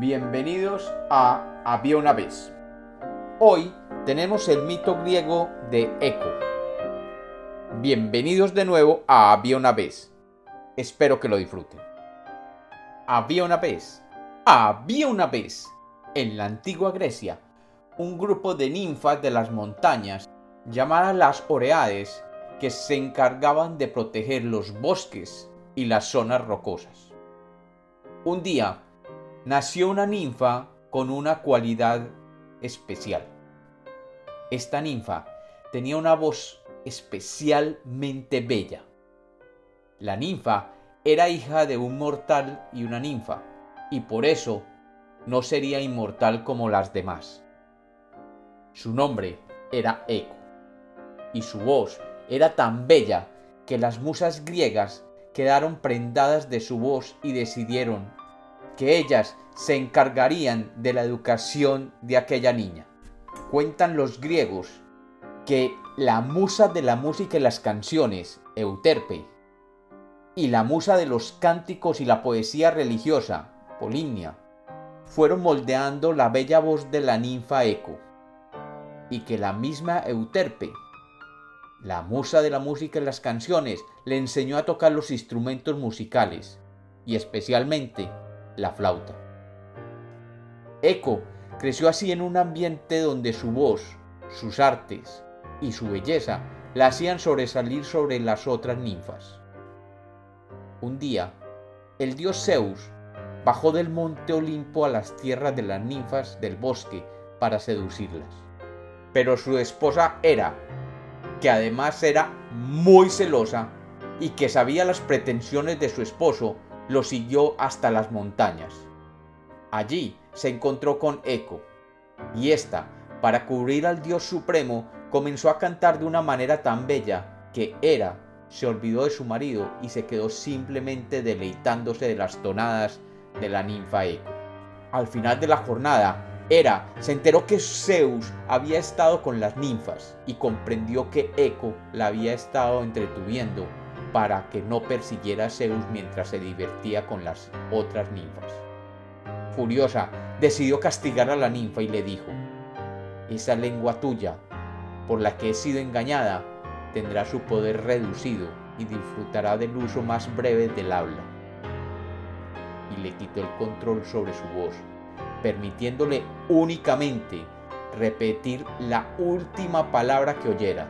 Bienvenidos a Había una vez. Hoy tenemos el mito griego de Eco. Bienvenidos de nuevo a Había una vez. Espero que lo disfruten. Había una vez. Una vez. En la antigua Grecia, un grupo de ninfas de las montañas, llamadas las Oreades, que se encargaban de proteger los bosques y las zonas rocosas. Un día, nació una ninfa con una cualidad especial. Esta ninfa tenía una voz especialmente bella. La ninfa era hija de un mortal y una ninfa, y por eso no sería inmortal como las demás. Su nombre era Eco, y su voz era tan bella que las musas griegas quedaron prendadas de su voz y decidieron que ellas se encargarían de la educación de aquella niña. Cuentan los griegos que la musa de la música y las canciones, Euterpe, y la musa de los cánticos y la poesía religiosa, Polimnia, fueron moldeando la bella voz de la ninfa Eco, y que la misma Euterpe, la musa de la música y las canciones, le enseñó a tocar los instrumentos musicales, y especialmente la flauta. Eco creció así en un ambiente donde su voz, sus artes y su belleza la hacían sobresalir sobre las otras ninfas. Un día, el dios Zeus bajó del monte Olimpo a las tierras de las ninfas del bosque para seducirlas. Pero su esposa Hera, que además era muy celosa y que sabía las pretensiones de su esposo, lo siguió hasta las montañas. Allí se encontró con Eco, y ésta, para cubrir al Dios Supremo, comenzó a cantar de una manera tan bella que Hera se olvidó de su marido y se quedó simplemente deleitándose de las tonadas de la ninfa Eco. Al final de la jornada, Hera se enteró que Zeus había estado con las ninfas y comprendió que Eco la había estado entretuviendo para que no persiguiera a Zeus mientras se divertía con las otras ninfas. Furiosa, decidió castigar a la ninfa y le dijo, esa lengua tuya, por la que he sido engañada, tendrá su poder reducido y disfrutará del uso más breve del habla. Y le quitó el control sobre su voz, permitiéndole únicamente repetir la última palabra que oyera.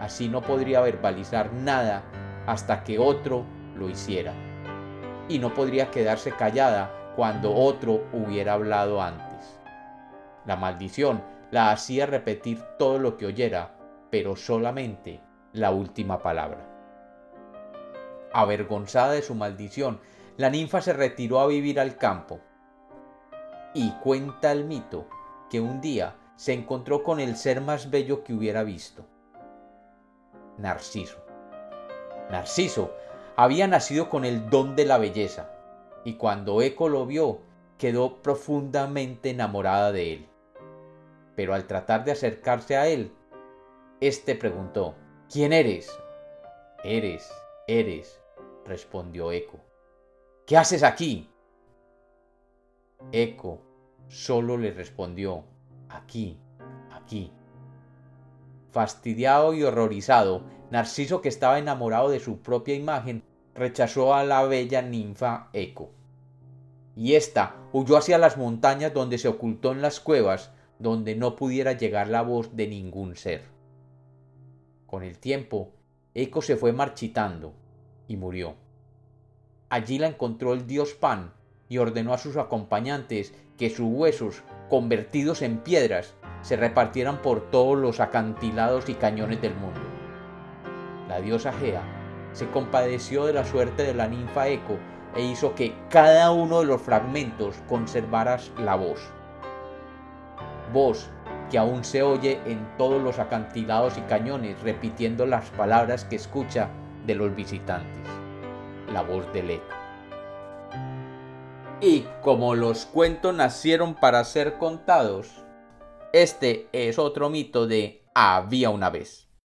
Así no podría verbalizar nada hasta que otro lo hiciera. Y no podría quedarse callada cuando otro hubiera hablado antes. La maldición la hacía repetir todo lo que oyera, pero solamente la última palabra. Avergonzada de su maldición, la ninfa se retiró a vivir al campo. Y cuenta el mito que un día se encontró con el ser más bello que hubiera visto, Narciso. Narciso había nacido con el don de la belleza, y cuando Eco lo vio, quedó profundamente enamorada de él. Pero al tratar de acercarse a él, éste preguntó, ¿Quién eres? Eres, eres, respondió Eco. ¿Qué haces aquí? Eco solo le respondió, aquí, aquí. Fastidiado y horrorizado, Narciso, que estaba enamorado de su propia imagen, rechazó a la bella ninfa Eco. Y ésta huyó hacia las montañas donde se ocultó en las cuevas, donde no pudiera llegar la voz de ningún ser. Con el tiempo, Eco se fue marchitando y murió. Allí la encontró el dios Pan y ordenó a sus acompañantes que sus huesos, convertidos en piedras, se repartieran por todos los acantilados y cañones del mundo. La diosa Gea se compadeció de la suerte de la ninfa Eco e hizo que cada uno de los fragmentos conservara la voz. Voz que aún se oye en todos los acantilados y cañones repitiendo las palabras que escucha de los visitantes. La voz del eco. Y como los cuentos nacieron para ser contados, este es otro mito de había una vez.